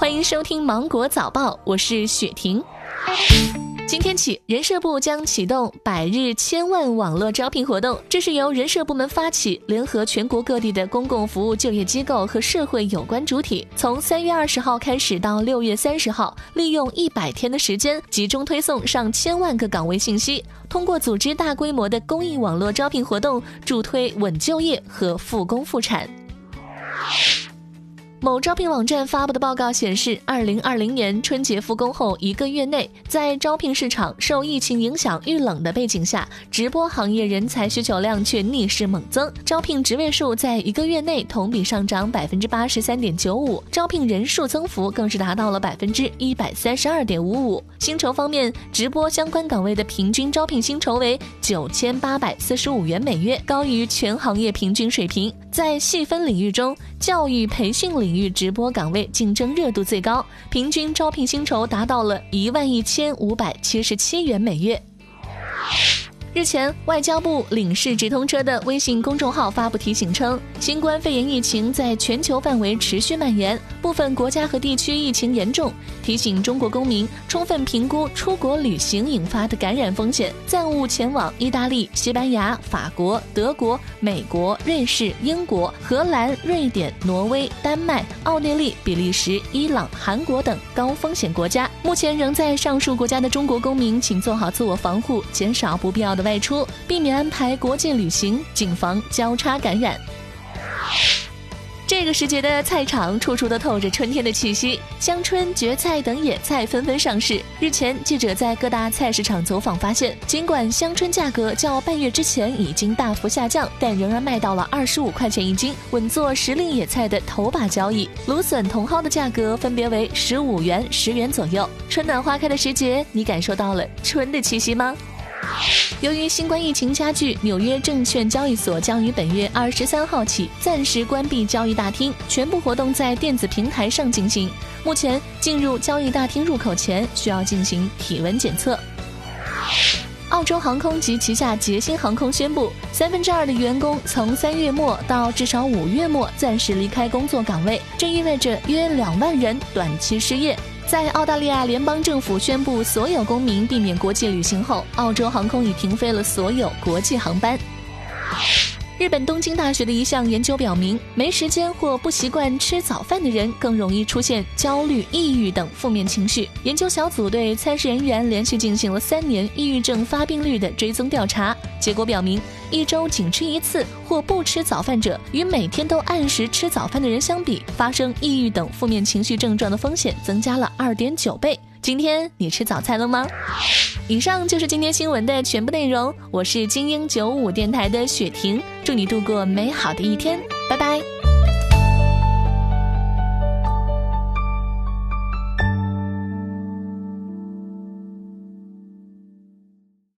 欢迎收听《芒果早报》，我是雪婷。今天起，人社部将启动百日千万网络招聘活动。这是由人社部门发起，联合全国各地的公共服务就业机构和社会有关主体，从三月二十号开始到六月三十号，利用一百天的时间，集中推送上千万个岗位信息，通过组织大规模的公益网络招聘活动，助推稳就业和复工复产。某招聘网站发布的报告显示，二零二零年春节复工后一个月内，在招聘市场受疫情影响遇冷的背景下，直播行业人才需求量却逆势猛增，招聘职位数在一个月内同比上涨百分之八十三点九五，招聘人数增幅更是达到了百分之一百三十二点五五。薪酬方面，直播相关岗位的平均招聘薪酬为九千八百四十五元每月，高于全行业平均水平。在细分领域中，教育培训领域直播岗位竞争热度最高，平均招聘薪酬达到了一万一千五百七十七元每月。日前，外交部领事直通车的微信公众号发布提醒称，新冠肺炎疫情在全球范围持续蔓延，部分国家和地区疫情严重，提醒中国公民充分评估出国旅行引发的感染风险，暂勿前往意大利、西班牙、法国、德国、美国、瑞士、英国、荷兰、瑞典、挪威、丹麦、奥地利、比利时、伊朗、韩国等高风险国家。目前仍在上述国家的中国公民，请做好自我防护，减少不必要的。外出，避免安排国际旅行，谨防交叉感染。这个时节的菜场，处处都透着春天的气息，香椿、蕨菜等野菜纷纷上市。日前，记者在各大菜市场走访发现，尽管香椿价格较半月之前已经大幅下降，但仍然卖到了二十五块钱一斤，稳坐时令野菜的头把交易。芦笋、茼蒿的价格分别为十五元、十元左右。春暖花开的时节，你感受到了春的气息吗？由于新冠疫情加剧，纽约证券交易所将于本月二十三号起暂时关闭交易大厅，全部活动在电子平台上进行。目前进入交易大厅入口前需要进行体温检测。澳洲航空及旗下捷星航空宣布，三分之二的员工从三月末到至少五月末暂时离开工作岗位，这意味着约两万人短期失业。在澳大利亚联邦政府宣布所有公民避免国际旅行后，澳洲航空已停飞了所有国际航班。日本东京大学的一项研究表明，没时间或不习惯吃早饭的人更容易出现焦虑、抑郁等负面情绪。研究小组对参试人员连续进行了三年抑郁症发病率的追踪调查，结果表明，一周仅吃一次或不吃早饭者，与每天都按时吃早饭的人相比，发生抑郁等负面情绪症状的风险增加了二点九倍。今天你吃早餐了吗？以上就是今天新闻的全部内容。我是精英九五电台的雪婷，祝你度过美好的一天，拜拜。